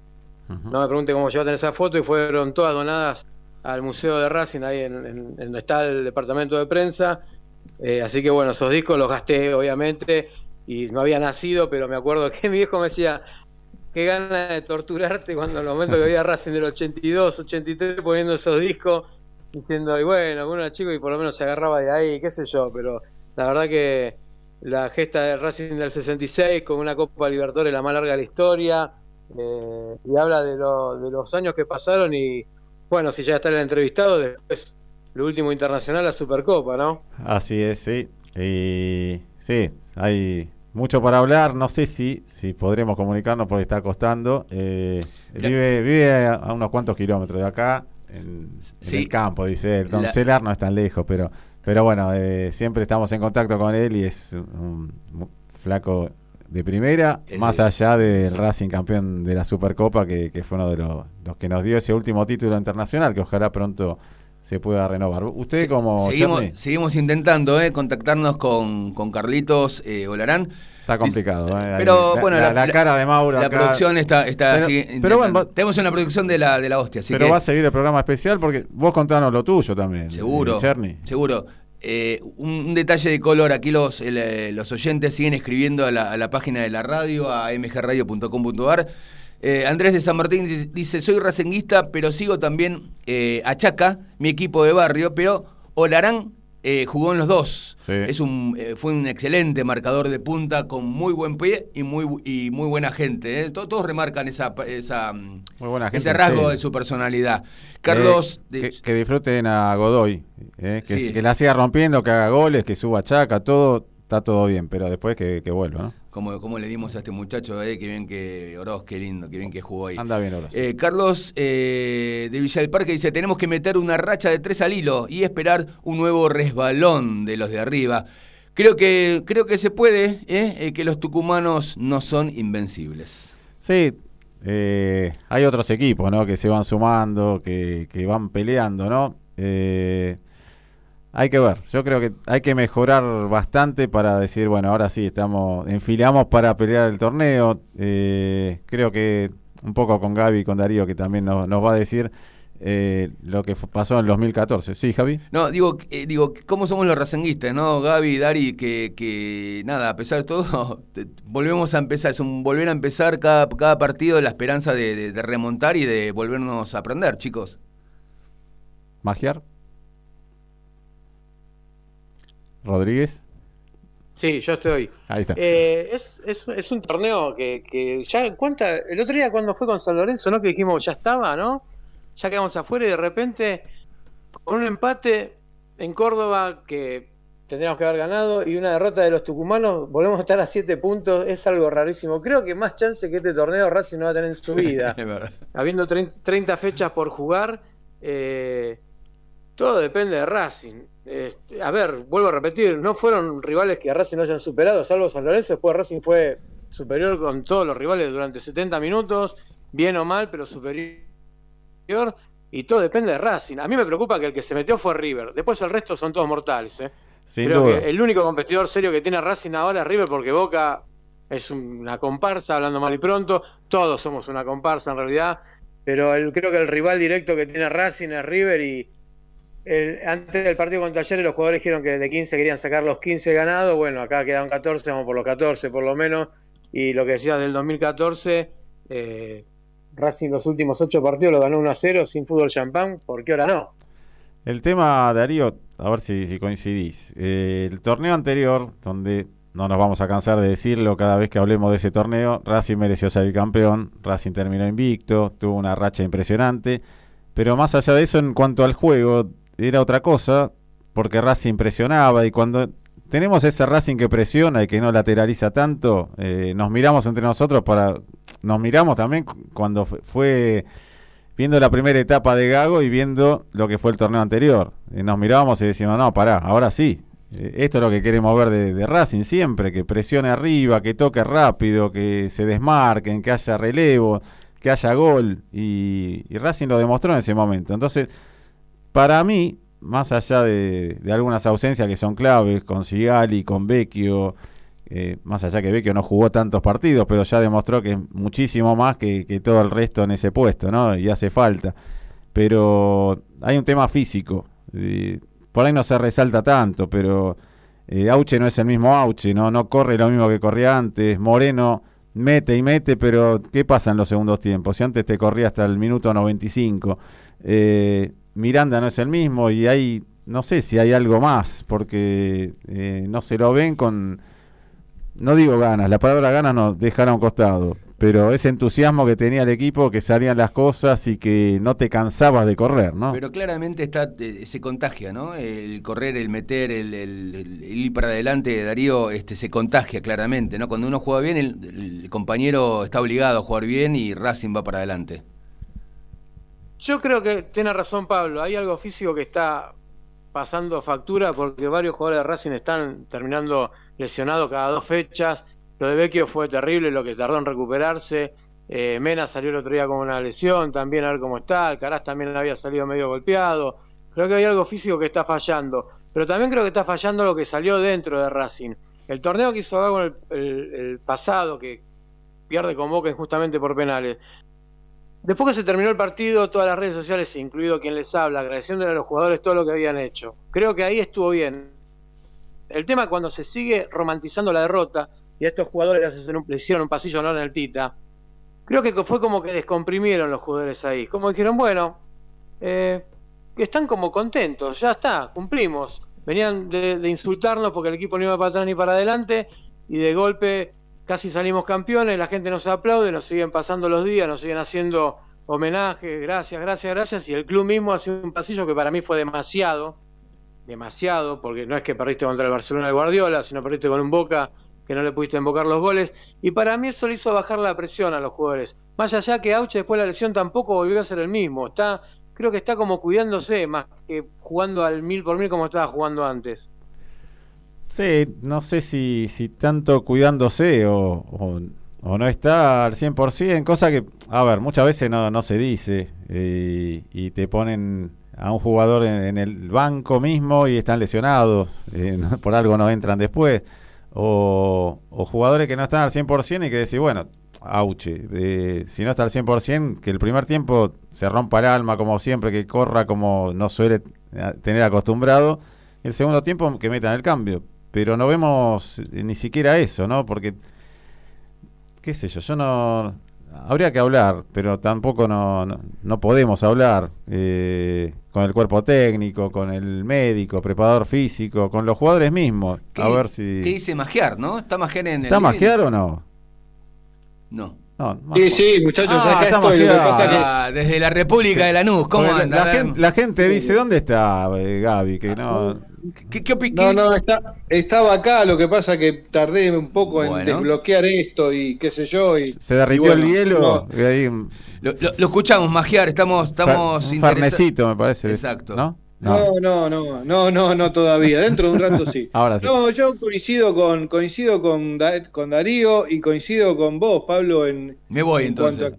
no me pregunte cómo tener esa foto y fueron todas donadas al Museo de Racing, ahí en, en- en donde está el departamento de prensa. Eh, así que bueno, esos discos los gasté, obviamente, y no había nacido, pero me acuerdo que mi viejo me decía, qué gana de torturarte cuando en el momento que veía Racing del 82, 83 poniendo esos discos, diciendo, y bueno, uno era chico y por lo menos se agarraba de ahí, qué sé yo, pero la verdad que la gesta de Racing del 66 con una Copa Libertadores la más larga de la historia, eh, y habla de, lo- de los años que pasaron y bueno, si ya está el entrevistado, después lo último internacional, la Supercopa, ¿no? Así es, sí. Y sí, hay mucho para hablar. No sé si, si podremos comunicarnos porque está costando. Eh, vive vive a, unos cuantos kilómetros de acá. en, el campo, dice él. Don La- Celar no es tan lejos, pero, pero bueno, eh, siempre estamos en contacto con él y es un, un flaco de primera, El más de- allá del Racing campeón de la Supercopa, que, que fue uno de los, los que nos dio ese último título internacional, que ojalá pronto se pueda renovar. ¿Usted Se- como seguimos, Charlie? seguimos intentando eh, contactarnos con, con Carlitos eh, Olarán. Está complicado. eh. Pero La- bueno, la, la cara de Mauro La acá- producción está, está Pero- así, pero bueno, va- tenemos una producción de la, de la hostia, así pero que va a seguir el programa especial porque vos contanos lo tuyo también. seguro, eh, Cherny. seguro. Eh, un, un detalle de color, aquí los, el, eh, los oyentes siguen escribiendo a la, a la página de la radio, a mgradio.com.ar. Eh, Andrés de San Martín dice, soy racenguista, pero sigo también eh, a Chaca, mi equipo de barrio, pero Olarán eh, jugó en los dos. Sí. Es un, eh, fue un excelente marcador de punta con muy buen pie y muy, y muy buena gente. eh. To- Todos remarcan esa, esa, mm, Muy buena gente, ese rasgo sí. de su personalidad. Carlos, que, que disfruten a Godoy, que, Sí. que la siga rompiendo, que haga goles, que suba chaca, todo, está todo bien, pero después que, que vuelva, ¿no? Como, como le dimos a este muchacho, eh, qué bien que Oroz, qué lindo, qué bien que jugó ahí. Anda bien, Oroz. Eh, Carlos eh, de Villa del Parque dice, tenemos que meter una racha de tres al hilo y esperar un nuevo resbalón de los de arriba. Creo que, creo que se puede, eh, que los tucumanos no son invencibles. Sí, hay otros equipos, ¿no? Que se van sumando, que, que van peleando, ¿no? Eh, hay que ver. Yo creo que hay que mejorar bastante para decir, bueno, ahora sí estamos, enfilamos para pelear el torneo. Eh, creo que un poco con Gaby y con Darío, que también nos, nos va a decir eh, lo que pasó en el 2014. Sí, Javi. No, digo, eh, digo, ¿cómo somos los racenguistas, no? Gaby, Dari, que, que nada, a pesar de todo, volvemos a empezar, es un volver a empezar cada, cada partido la esperanza de, de- de remontar y de volvernos a aprender, chicos. Magiar. Rodríguez. Sí, yo estoy. Ahí está. Eh, es, es, es un torneo que, que ya cuenta. El otro día cuando fue con San Lorenzo, ¿no? Que dijimos ya estaba, ¿no? Ya quedamos afuera y de repente, con un empate en Córdoba que tendríamos que haber ganado y una derrota de los tucumanos, volvemos a estar a siete puntos. Es algo rarísimo. Creo que más chance que este torneo Racing no va a tener en su vida. Habiendo trein- 30 fechas por jugar, eh, todo depende de Racing. Eh, a ver, vuelvo a repetir, no fueron rivales que a Racing no hayan superado, salvo San Lorenzo, después Racing fue superior con todos los rivales durante 70 minutos, bien o mal, pero superior. Y todo depende de Racing. A mí me preocupa que el que se metió fue River. Después el resto son todos mortales. ¿eh? Creo duda. que el único competidor serio que tiene Racing ahora es River porque Boca es una comparsa, hablando mal y pronto. Todos somos una comparsa en realidad. Pero el- creo que el rival directo que tiene Racing es River y antes del partido contra ayer los jugadores dijeron que de 15 querían sacar los 15 ganados. Bueno, acá quedaron 14, vamos por los 14 por lo menos. Y lo que decía del 2014, eh, Racing los últimos 8 partidos lo ganó 1 a 0 sin fútbol champán. ¿Por qué ahora no? El tema, Darío, a ver si, si coincidís. Eh, el torneo anterior, donde no nos vamos a cansar de decirlo cada vez que hablemos de ese torneo, Racing mereció ser el campeón, Racing terminó invicto, tuvo una racha impresionante, pero más allá de eso, en cuanto al juego, era otra cosa, porque Racing presionaba y cuando tenemos ese Racing que presiona y que no lateraliza tanto, eh, nos miramos entre nosotros para... Nos miramos también cu- cuando fu- fue viendo la primera etapa de Gago y viendo lo que fue el torneo anterior. Eh, nos mirábamos y decíamos, no, pará, ahora sí. Eh, esto es lo que queremos ver de, de Racing siempre, que presione arriba, que toque rápido, que se desmarquen, que haya relevo, que haya gol. Y, y Racing lo demostró en ese momento. Entonces, para mí, más allá de, algunas ausencias que son claves, con Sigali, con Vecchio, eh, más allá que Vecchio no jugó tantos partidos, pero ya demostró que es muchísimo más que, todo el resto en ese puesto, ¿no? Y hace falta. Pero hay un tema físico. por ahí no se resalta tanto, pero eh, Auche no es el mismo Auche, ¿no? No corre lo mismo que corría antes. Moreno mete y mete, pero ¿qué pasa en los segundos tiempos? Si antes te corría hasta el minuto 95. Eh, Miranda no es el mismo y hay, no sé si hay algo más, porque eh, no se lo ven con, no digo ganas, la palabra ganas no, dejar a un costado, pero ese entusiasmo que tenía el equipo, que salían las cosas y que no te cansabas de correr, ¿no? Pero claramente está eh, se contagia, ¿no? El correr, el meter, el, ir para adelante, Darío, este, se contagia claramente, ¿no? Cuando uno juega bien, el compañero está obligado a jugar bien y Racing va para adelante. Yo creo que tiene razón Pablo, hay algo físico que está pasando factura porque varios jugadores de Racing están terminando lesionados cada dos fechas. Lo de Vecchio fue terrible, lo que tardó en recuperarse. Eh, Mena salió el otro día con una lesión, también a ver cómo está. Alcaraz también había salido medio golpeado. Creo que hay algo físico que está fallando. Pero también creo que está fallando lo que salió dentro de Racing. El torneo que hizo Gago el, el, el pasado, que pierde con Boca injustamente por penales. Después que se terminó el partido, todas las redes sociales, incluido quien les habla, agradeciéndole a los jugadores todo lo que habían hecho. Creo que ahí estuvo bien. El tema cuando se sigue romantizando la derrota, y a estos jugadores le hicieron un pasillo honor en el Tita, creo que fue como que descomprimieron los jugadores ahí. Como dijeron, bueno, eh, están como contentos, ya está, cumplimos. Venían de, de insultarnos porque el equipo no iba para atrás ni para adelante, y de golpe casi salimos campeones, la gente nos aplaude, nos siguen pasando los días, nos siguen haciendo homenajes, gracias, gracias, gracias, y el club mismo hace un pasillo que para mí fue demasiado, demasiado, porque no es que perdiste contra el Barcelona de Guardiola, sino perdiste con un Boca que no le pudiste invocar los goles, y para mí eso le hizo bajar la presión a los jugadores. Más allá que Auche después de la lesión tampoco volvió a ser el mismo, está creo que está como cuidándose más que jugando al mil por mil como estaba jugando antes. Sí, no sé si, si tanto cuidándose o, o, o no está al 100%, cosa que, a ver, muchas veces no, no se dice eh, y te ponen a un jugador en, el banco mismo y están lesionados, eh, por algo no entran después, o, o, jugadores que no están al 100% y que decís, bueno, auche, eh, si no está al 100%, que el primer tiempo se rompa el alma como siempre, que corra como no suele eh, tener acostumbrado, el segundo tiempo que metan el cambio pero no vemos ni siquiera eso, ¿no? Porque, qué sé yo, yo no... Habría que hablar, pero tampoco no, no, no podemos hablar eh, con el cuerpo técnico, con el médico, preparador físico, con los jugadores mismos. A ver si... ¿Qué dice Magiar, no? ¿Está Magiar en el ¿Está Magiar o no? No. No, sí, sí, muchachos, ah, acá estoy. Que ah. Desde la República de Lanús, ¿cómo anda? La, gente, la gente dice, ¿dónde está eh, Gaby? Que no... ¿Qué, qué, qué, no, no, está, estaba acá, lo que pasa que tardé un poco bueno. en desbloquear esto y qué sé yo. Y, Se derritió y bueno, el hielo. No. Ahí... Lo, lo, lo, escuchamos, Magiar, estamos... estamos un farnecito, me parece. Exacto. ¿No? No, no, no, no, no, no todavía. Dentro de un rato sí. Ahora sí. No, yo coincido con coincido con, da, con Darío y coincido con vos, Pablo, en. Me voy en entonces.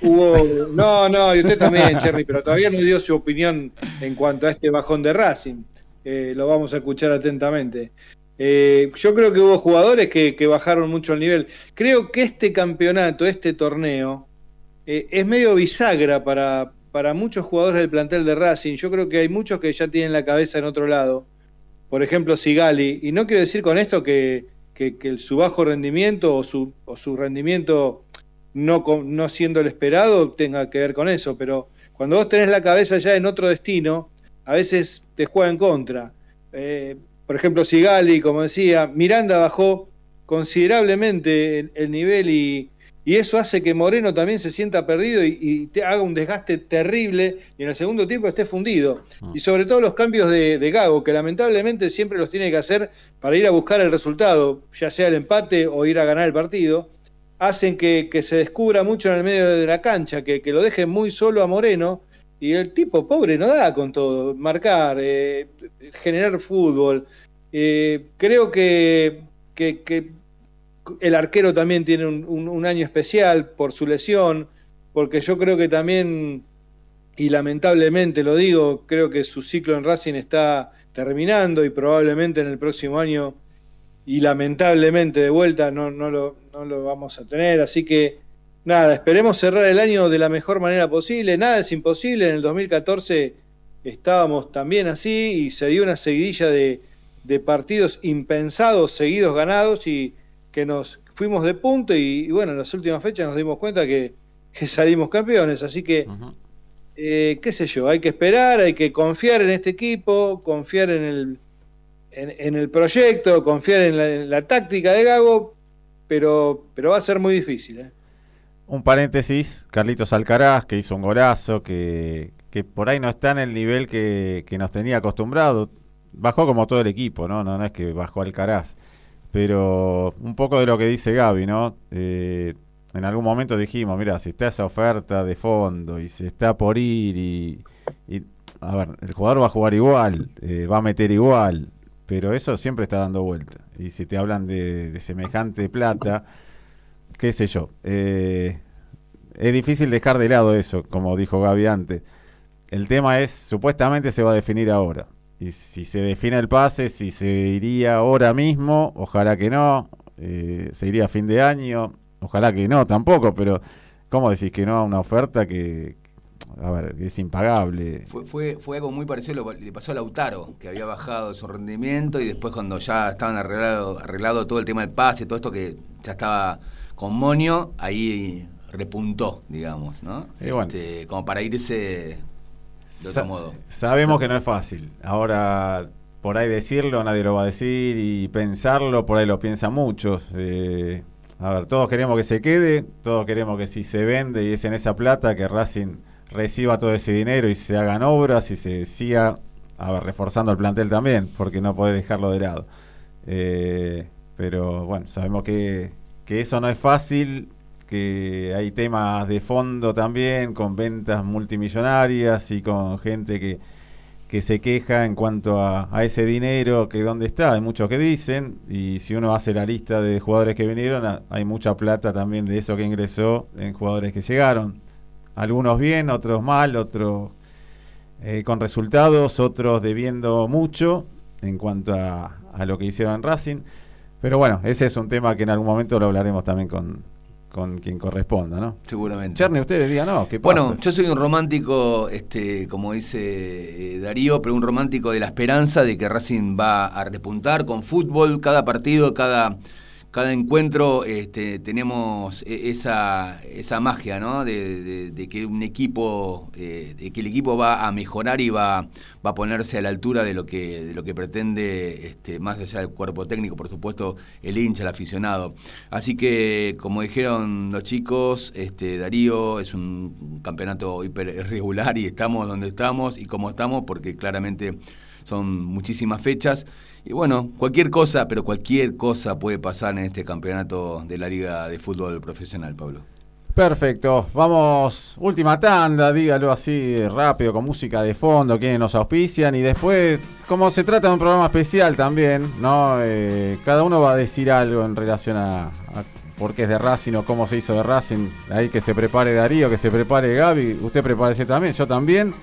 hubo, no, no, y usted también, Cherry, pero todavía no dio su opinión en cuanto a este bajón de Racing. Eh, lo vamos a escuchar atentamente. Eh, yo creo que hubo jugadores que, bajaron mucho el nivel. Creo que este campeonato, este torneo, eh, es medio bisagra para, para muchos jugadores del plantel de Racing. Yo creo que hay muchos que ya tienen la cabeza en otro lado. Por ejemplo, Sigali. Y no quiero decir con esto que, que, que su bajo rendimiento o su, o su rendimiento no, no siendo el esperado tenga que ver con eso. Pero cuando vos tenés la cabeza ya en otro destino, a veces te juega en contra. Eh, por ejemplo, Sigali, como decía, Miranda bajó considerablemente el, el nivel y, y eso hace que Moreno también se sienta perdido y, y, te haga un desgaste terrible y en el segundo tiempo esté fundido. Mm. Y sobre todo los cambios de, de, Gago, que lamentablemente siempre los tiene que hacer para ir a buscar el resultado, ya sea el empate o ir a ganar el partido, hacen que, que se descubra mucho en el medio de la cancha, que, que, lo dejen muy solo a Moreno. Y el tipo pobre no da con todo, marcar, eh, generar fútbol. Eh, creo que, que, que el arquero también tiene un, un, un, año especial por su lesión, porque yo creo que también, y lamentablemente lo digo, creo que su ciclo en Racing está terminando y probablemente en el próximo año, y lamentablemente de vuelta, no, no, lo, no lo vamos a tener. Así que nada, esperemos cerrar el año de la mejor manera posible. Nada es imposible. En el 2014 estábamos también así y se dio una seguidilla de, de partidos impensados, seguidos ganados y que nos fuimos de punto y, y, bueno, en las últimas fechas nos dimos cuenta que, que salimos campeones, así que, uh -huh. eh, qué sé yo, hay que esperar, hay que confiar en este equipo, confiar en el, en, en el proyecto, confiar en la, en la, táctica de Gago, pero, pero va a ser muy difícil. ¿eh? Un paréntesis, Carlitos Alcaraz, que hizo un golazo, que, que por ahí no está en el nivel que, que nos tenía acostumbrado, bajó como todo el equipo, ¿no? No, no es que bajó Alcaraz pero un poco de lo que dice Gaby, ¿no? Eh, en algún momento dijimos, mira, si está esa oferta de fondo y se está por ir y, a ver, el jugador va a jugar igual, eh, va a meter igual, pero eso siempre está dando vuelta. Y si te hablan de semejante plata, qué sé yo, eh, es difícil dejar de lado eso, como dijo Gaby antes. El tema es, supuestamente se va a definir ahora. Y si se define el pase, si se iría ahora mismo, ojalá que no, eh, se iría a fin de año, ojalá que no tampoco, pero ¿cómo decís que no a una oferta que, a ver, es impagable? Fue, fue, algo muy parecido, lo, le pasó a Lautaro, que había bajado su rendimiento y después cuando ya estaban arreglado, arreglado todo el tema del pase, todo esto que ya estaba con Monio, ahí repuntó, digamos, ¿no? Bueno. Este, como para irse de Sa- otro modo. Sabemos que no es fácil. Ahora, por ahí decirlo, nadie lo va a decir y pensarlo, por ahí lo piensan muchos. Eh, a ver, todos queremos que se quede, todos queremos que si se vende y es en esa plata, que Racing reciba todo ese dinero y se hagan obras y se siga a ver, reforzando el plantel también, porque no puede dejarlo de lado. Eh, pero bueno, sabemos que, que eso no es fácil, que hay temas de fondo también, con ventas multimillonarias y con gente que, que se queja en cuanto a, a ese dinero, que dónde está, hay muchos que dicen, y si uno hace la lista de jugadores que vinieron, hay mucha plata también de eso que ingresó en jugadores que llegaron. Algunos bien, otros mal, otros eh, con resultados, otros debiendo mucho en cuanto a, a lo que hicieron en Racing. Pero bueno, ese es un tema que en algún momento lo hablaremos también con, con quien corresponda, ¿no? Seguramente. Cherny, ustedes digan, no, ¿qué pasa? Bueno, yo soy un romántico, este, como dice eh, Darío, pero un romántico de la esperanza de que Racing va a repuntar con fútbol, cada partido, cada, cada encuentro, este, tenemos e- esa, esa magia, ¿no? De, que un equipo, eh, de que el equipo va a mejorar y va, va a ponerse a la altura de lo que, de lo que pretende, este, más allá del cuerpo técnico, por supuesto, el hincha, el aficionado. Así que, como dijeron los chicos, este, Darío es un campeonato hiper irregular y estamos donde estamos y como estamos, porque claramente son muchísimas fechas. Y bueno, cualquier cosa, pero cualquier cosa puede pasar en este campeonato de la Liga de Fútbol Profesional, Pablo. Perfecto, vamos, última tanda, dígalo así rápido, con música de fondo, quienes nos auspician y después, como se trata de un programa especial también, ¿no? Eh, cada uno va a decir algo en relación a, a por qué es de Racing o cómo se hizo de Racing, ahí que se prepare Darío, que se prepare Gaby, usted prepárese también, yo también.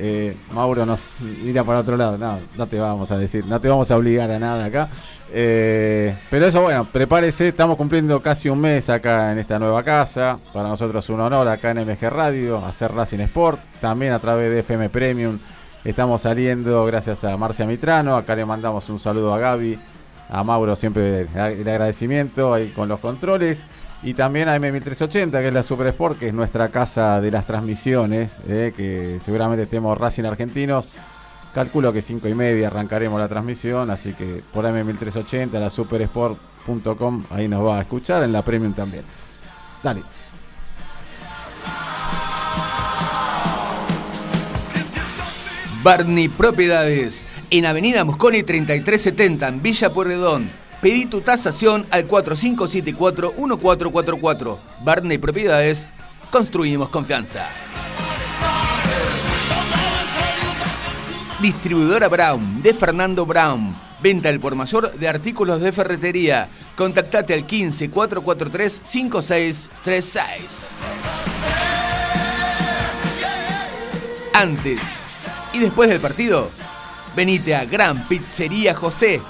Eh, Mauro nos mira para otro lado, no, no te vamos a decir, no te vamos a obligar a nada acá. Eh, pero eso, bueno, prepárese, estamos cumpliendo casi un mes acá en esta nueva casa. Para nosotros es un honor acá en MG Radio, hacer Racing Sport, también a través de FM Premium. Estamos saliendo gracias a Marcia Mitrano, acá le mandamos un saludo a Gaby, a Mauro siempre el agradecimiento ahí con los controles. Y también a M1380, que es la Super Sport, que es nuestra casa de las transmisiones, eh, que seguramente estemos Racing Argentinos. Calculo que 5 y media arrancaremos la transmisión, así que por M1380, la supersport.com, ahí nos va a escuchar, en la Premium también. Dale. Barney Propiedades, en Avenida Mosconi 3370, en Villa Pueyrredón. Pedí tu tasación al 4574-1444. Barney Propiedades, construimos confianza. Distribuidora Brown, de Fernando Brown. Venta al por mayor de artículos de ferretería. Contactate al 15 443 5636. Antes y después del partido, venite a Gran Pizzería José.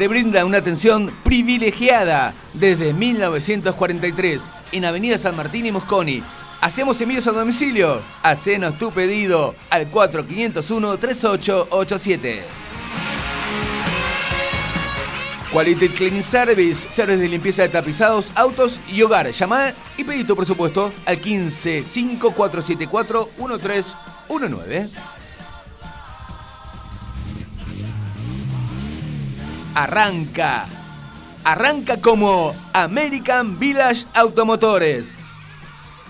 Te brinda una atención privilegiada desde 1943 en Avenida San Martín y Mosconi. Hacemos envíos a domicilio. Hacenos tu pedido al 4501-3887. Quality Cleaning Service, service de limpieza de tapizados, autos y hogar. Llama y pedí tu presupuesto al 15 5474 1319. Arranca. Arranca como American Village Automotores.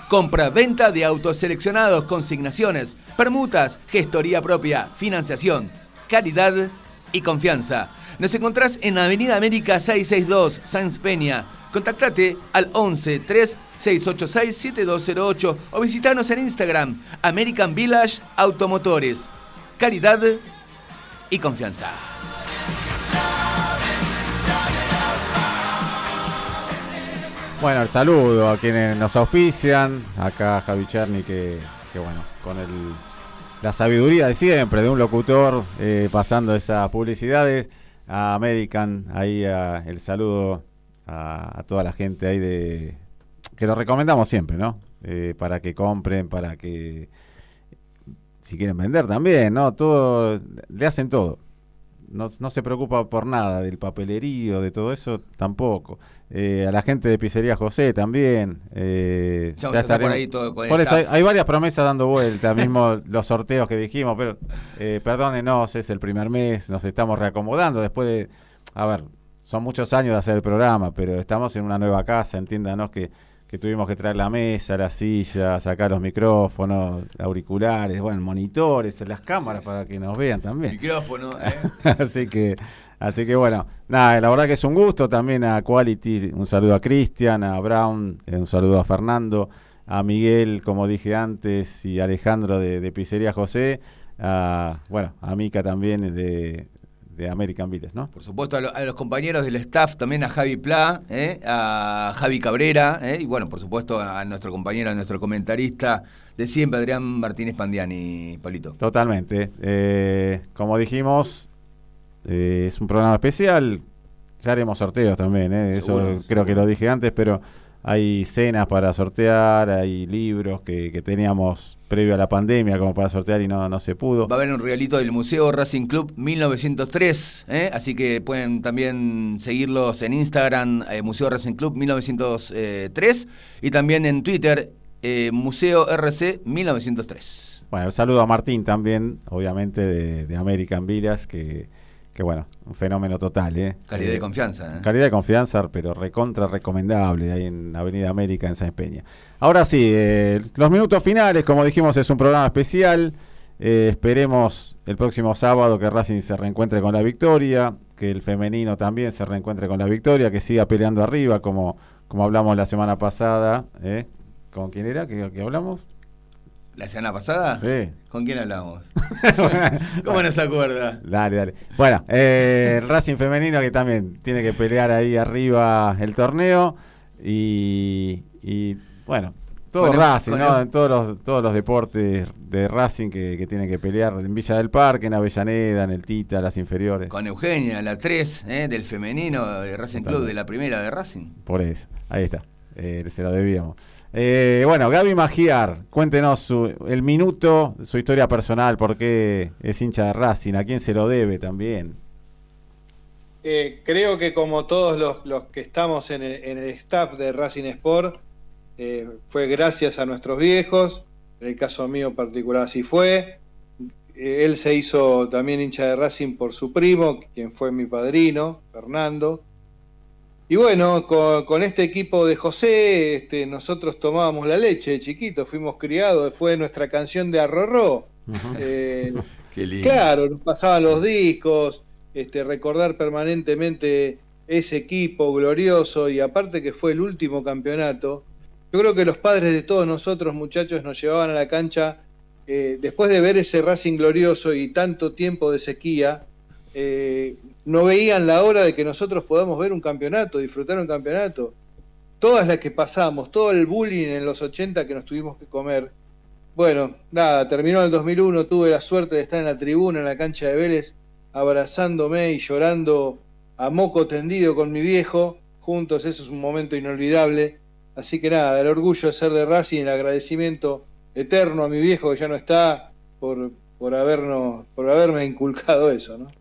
Compra-venta de autos seleccionados, consignaciones, permutas, gestoría propia, financiación, calidad y confianza. Nos encontrás en Avenida América 662, Sáenz Peña. Contactate al 11 3 686-7208 o visitanos en Instagram, American Village Automotores. Calidad y confianza. Bueno, el saludo a quienes nos auspician. Acá Javi Cherny, que, que bueno, con el, la sabiduría de siempre de un locutor, eh, pasando esas publicidades. A American, ahí a- el saludo a, a toda la gente ahí de. que lo recomendamos siempre, ¿no? Eh, para que compren, para que. si quieren vender también, ¿no? Todo. le hacen todo. No, no se preocupa por nada del papelerío, de todo eso, tampoco. Eh, a la gente de Pizzería José también. eh, Ya, ya está por ahí todo con Por eso hay varias promesas dando vuelta, mismo los sorteos que dijimos, pero eh, perdónenos, es el primer mes, nos estamos reacomodando después de, a ver, son muchos años de hacer el programa, pero estamos en una nueva casa, entiéndanos que, que tuvimos que traer la mesa, la silla, sacar los micrófonos, auriculares, bueno, monitores, las cámaras para que nos vean también. Micrófono, ¿eh? así que así que bueno nada la verdad que es un gusto también a Quality un saludo a Cristian a Brown eh, un saludo a Fernando a Miguel como dije antes y a Alejandro de, de Pizzería José a bueno a Mica también de, de American Village no Por supuesto, a, lo- a los compañeros del staff, también a Javi Pla, ¿eh? a Javi Cabrera, ¿eh? y bueno, por supuesto a nuestro compañero, a nuestro comentarista de siempre, Adrián Martínez Pandiani, Pablito. Totalmente. Eh, como dijimos, eh, es un programa especial. Ya haremos sorteos también, ¿eh? eso Seguro, creo que lo dije antes, pero hay cenas para sortear, hay libros que, que teníamos previo a la pandemia como para sortear y no, no se pudo. Va a haber un regalito del Museo Racing Club 1903, ¿eh? así que pueden también seguirlos en Instagram, eh, Museo Racing Club 1903, y también en Twitter, eh, Museo RC 1903. Bueno, un saludo a Martín también, obviamente, de, de American Village, que, que bueno, un fenómeno total, ¿eh? Calidad Eh, de confianza. ¿eh? Calidad de confianza, pero recontra recomendable ahí en Avenida América en Sáenz Peña. Ahora sí, eh, los minutos finales, como dijimos, es un programa especial. Eh, esperemos el próximo sábado que Racing se reencuentre con la victoria, que el femenino también se reencuentre con la victoria, que siga peleando arriba, como, como hablamos la semana pasada. ¿eh? ¿Con quién era que, que hablamos? ¿La semana pasada? Sí. ¿Con quién hablamos? ¿Cómo no se acuerda? Dale, dale. Bueno, eh, el Racing femenino que también tiene que pelear ahí arriba el torneo y, y, bueno, todo Racing, ¿no? En todos los, todos los deportes de Racing que, que tienen que pelear en Villa del Parque, en Avellaneda, en el Tita, las inferiores. Con Eugenia, la 3 ¿eh? del femenino de Racing Club, de la primera de Racing. Por eso, ahí está, eh, se lo debíamos. Eh, bueno, Gaby Magiar, cuéntenos el minuto, su historia personal, por qué es hincha de Racing, a quién se lo debe también. Eh, creo que como todos los, que estamos en el, en staff de Racing Sport, eh, fue gracias a nuestros viejos, en el caso mío particular así fue. Eh, él se hizo también hincha de Racing por su primo, quien fue mi padrino, Fernando. Y bueno, con, con este equipo de José, este, nosotros tomábamos la leche de chiquito, fuimos criados, fue nuestra canción de Arrorró. Eh, Qué lindo. Claro, nos pasaban los discos, este, recordar permanentemente ese equipo glorioso y aparte que fue el último campeonato. Yo creo que los padres de todos nosotros, muchachos, nos llevaban a la cancha eh, después de ver ese Racing glorioso y tanto tiempo de sequía. Eh, no veían la hora de que nosotros podamos ver un campeonato, disfrutar un campeonato. Todas las que pasamos, todo el bullying en los 80 que nos tuvimos que comer, bueno, nada, terminó el 2001, tuve la suerte de estar en la tribuna, en la cancha de Vélez, abrazándome y llorando a moco tendido con mi viejo, juntos, eso es un momento inolvidable. Así que nada, el orgullo de ser de Racing, el agradecimiento eterno a mi viejo que ya no está por, por, habernos, por haberme inculcado eso, ¿no?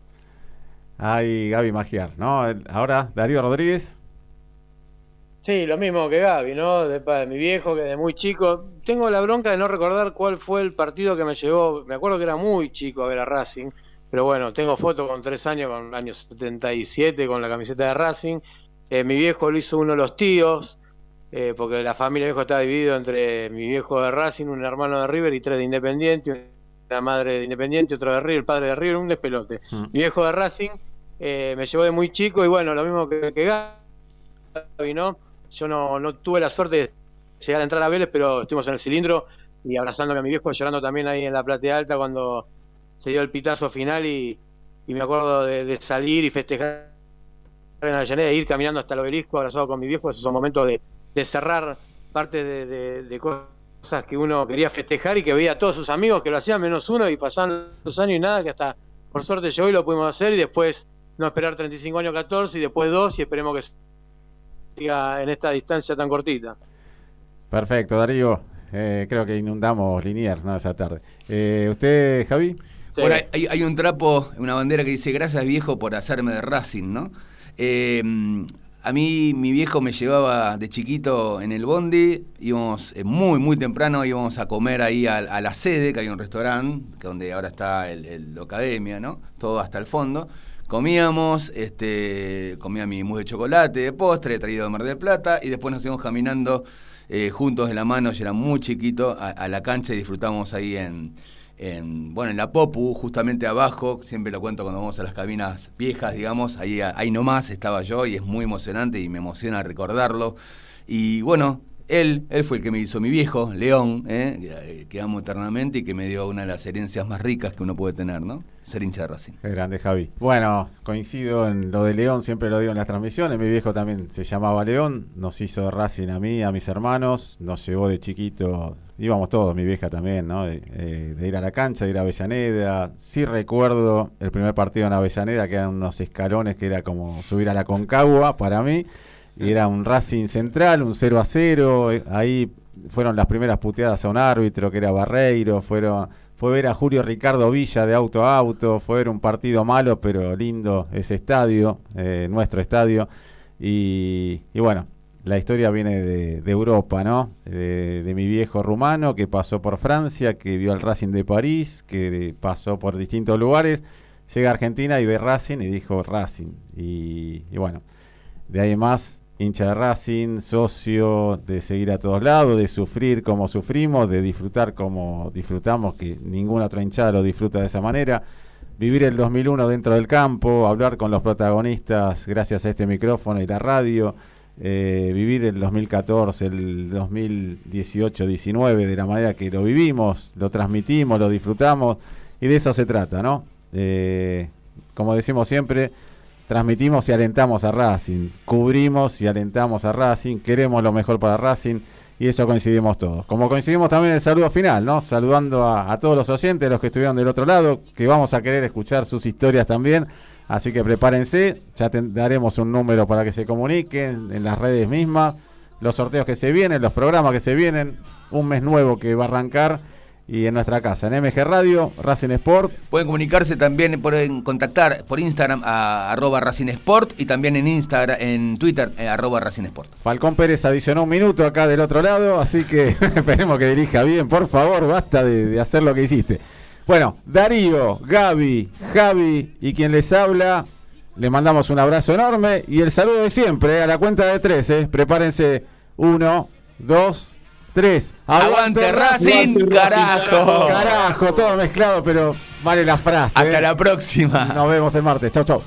Ay, Gaby Magiar, ¿no? Ahora, Darío Rodríguez. Sí, lo mismo que Gaby, ¿no? De, mi viejo, que de muy chico. Tengo la bronca de no recordar cuál fue el partido que me llevó. Me acuerdo que era muy chico a ver a Racing. Pero bueno, tengo fotos con tres años, con el año 77, con la camiseta de Racing. Eh, mi viejo lo hizo uno de los tíos, eh, porque la familia viejo estaba dividido entre mi viejo de Racing, un hermano de River y tres de Independiente. Una madre de Independiente, otro de River, el padre de River, un despelote. Mm. Mi viejo de Racing eh, me llevó de muy chico y bueno, lo mismo que, que Gaby, ¿no? Yo no, no tuve la suerte de llegar a entrar a Vélez, pero estuvimos en el cilindro y abrazándome a mi viejo, llorando también ahí en la platea alta cuando se dio el pitazo final y, me acuerdo de, salir y festejar en Avellaneda, e ir caminando hasta el obelisco abrazado con mi viejo, esos son momentos de, cerrar parte de, de- de cosas que uno quería festejar y que veía a todos sus amigos que lo hacían menos uno y pasaban los años y nada, que hasta por suerte llegó y lo pudimos hacer y después no esperar 35 años 14 y después dos y esperemos que siga en esta distancia tan cortita. Perfecto, Darío. Eh, creo que inundamos Liniers ¿no? esa tarde. Eh, ¿Usted, Javi? Sí. Bueno, hay, hay un trapo, una bandera que dice gracias viejo por hacerme de Racing, ¿no? Eh, a mí mi viejo me llevaba de chiquito en el bondi, íbamos eh, muy, muy temprano, íbamos a comer ahí a, a la sede, que hay un restaurante, que donde ahora está el, el Academia, ¿no? Todo hasta el fondo. Comíamos, este, comía mi mousse de chocolate de postre, traído de Mar del Plata, y después nos íbamos caminando eh, juntos de la mano, yo era muy chiquito, a, la cancha y disfrutamos ahí en, en, bueno, en la Popu, justamente abajo, siempre lo cuento cuando vamos a las cabinas viejas, digamos, ahí, ahí nomás estaba yo y es muy emocionante y me emociona recordarlo. Y bueno, él, él fue el que me hizo mi viejo, León, ¿eh? que- que amo eternamente y que me dio una de las herencias más ricas que uno puede tener, ¿no? Ser hincha de Racing. Grande, Javi. Bueno, coincido en lo de León, siempre lo digo en las transmisiones. Mi viejo también se llamaba León, nos hizo Racing a mí, a mis hermanos, nos llevó de chiquito, íbamos todos, mi vieja también, ¿no? De, eh, de ir a la cancha, de ir a Avellaneda. Sí recuerdo el primer partido en Avellaneda, que eran unos escalones que era como subir a la Concagua para mí. Y era un Racing central, un 0 a 0. eh, Ahí fueron las primeras puteadas a un árbitro que era Barreiro. Fueron, fue ver a Julio Ricardo Villa de auto a auto. Fue ver un partido malo, pero lindo ese estadio, eh, nuestro estadio. Y, y bueno, la historia viene de, de Europa, ¿no? De, mi viejo rumano que pasó por Francia, que vio al Racing de París, que pasó por distintos lugares. Llega a Argentina y ve Racing y dijo Racing. Y, bueno, de ahí más, hincha de Racing, socio de seguir a todos lados, de sufrir como sufrimos, de disfrutar como disfrutamos, que ninguna otra hinchada lo disfruta de esa manera. Vivir el 2001 dentro del campo, hablar con los protagonistas gracias a este micrófono y la radio. eh, vivir el 2014, el 2018-19 de la manera que lo vivimos, lo transmitimos, lo disfrutamos y de eso se trata, ¿no? Eh, como decimos siempre, transmitimos y alentamos a Racing, cubrimos y alentamos a Racing, queremos lo mejor para Racing y eso coincidimos todos. Como coincidimos también el saludo final, ¿no? Saludando a, todos los oyentes, los que estuvieron del otro lado, que vamos a querer escuchar sus historias también. Así que prepárense, ya daremos un número para que se comuniquen en las redes mismas, los sorteos que se vienen, los programas que se vienen, un mes nuevo que va a arrancar y en nuestra casa, en MG Radio, Racing Sport, Pueden comunicarse también, pueden contactar por Instagram a arroba Racing Sport y también en Instagram, en Twitter, eh, arroba Racing Sport. Falcón Pérez adicionó un minuto acá del otro lado, así que esperemos que dirija bien, por favor, basta de, de hacer lo que hiciste. Bueno, Darío, Gaby, Javi y quien les habla, le mandamos un abrazo enorme y el saludo de siempre, eh, a la cuenta de tres, eh. prepárense, uno, dos, tres. ¡Aguante Racing, Racing, carajo! Carajo, todo mezclado, pero vale la frase. Hasta eh. la próxima. Nos vemos el martes, chau, chau.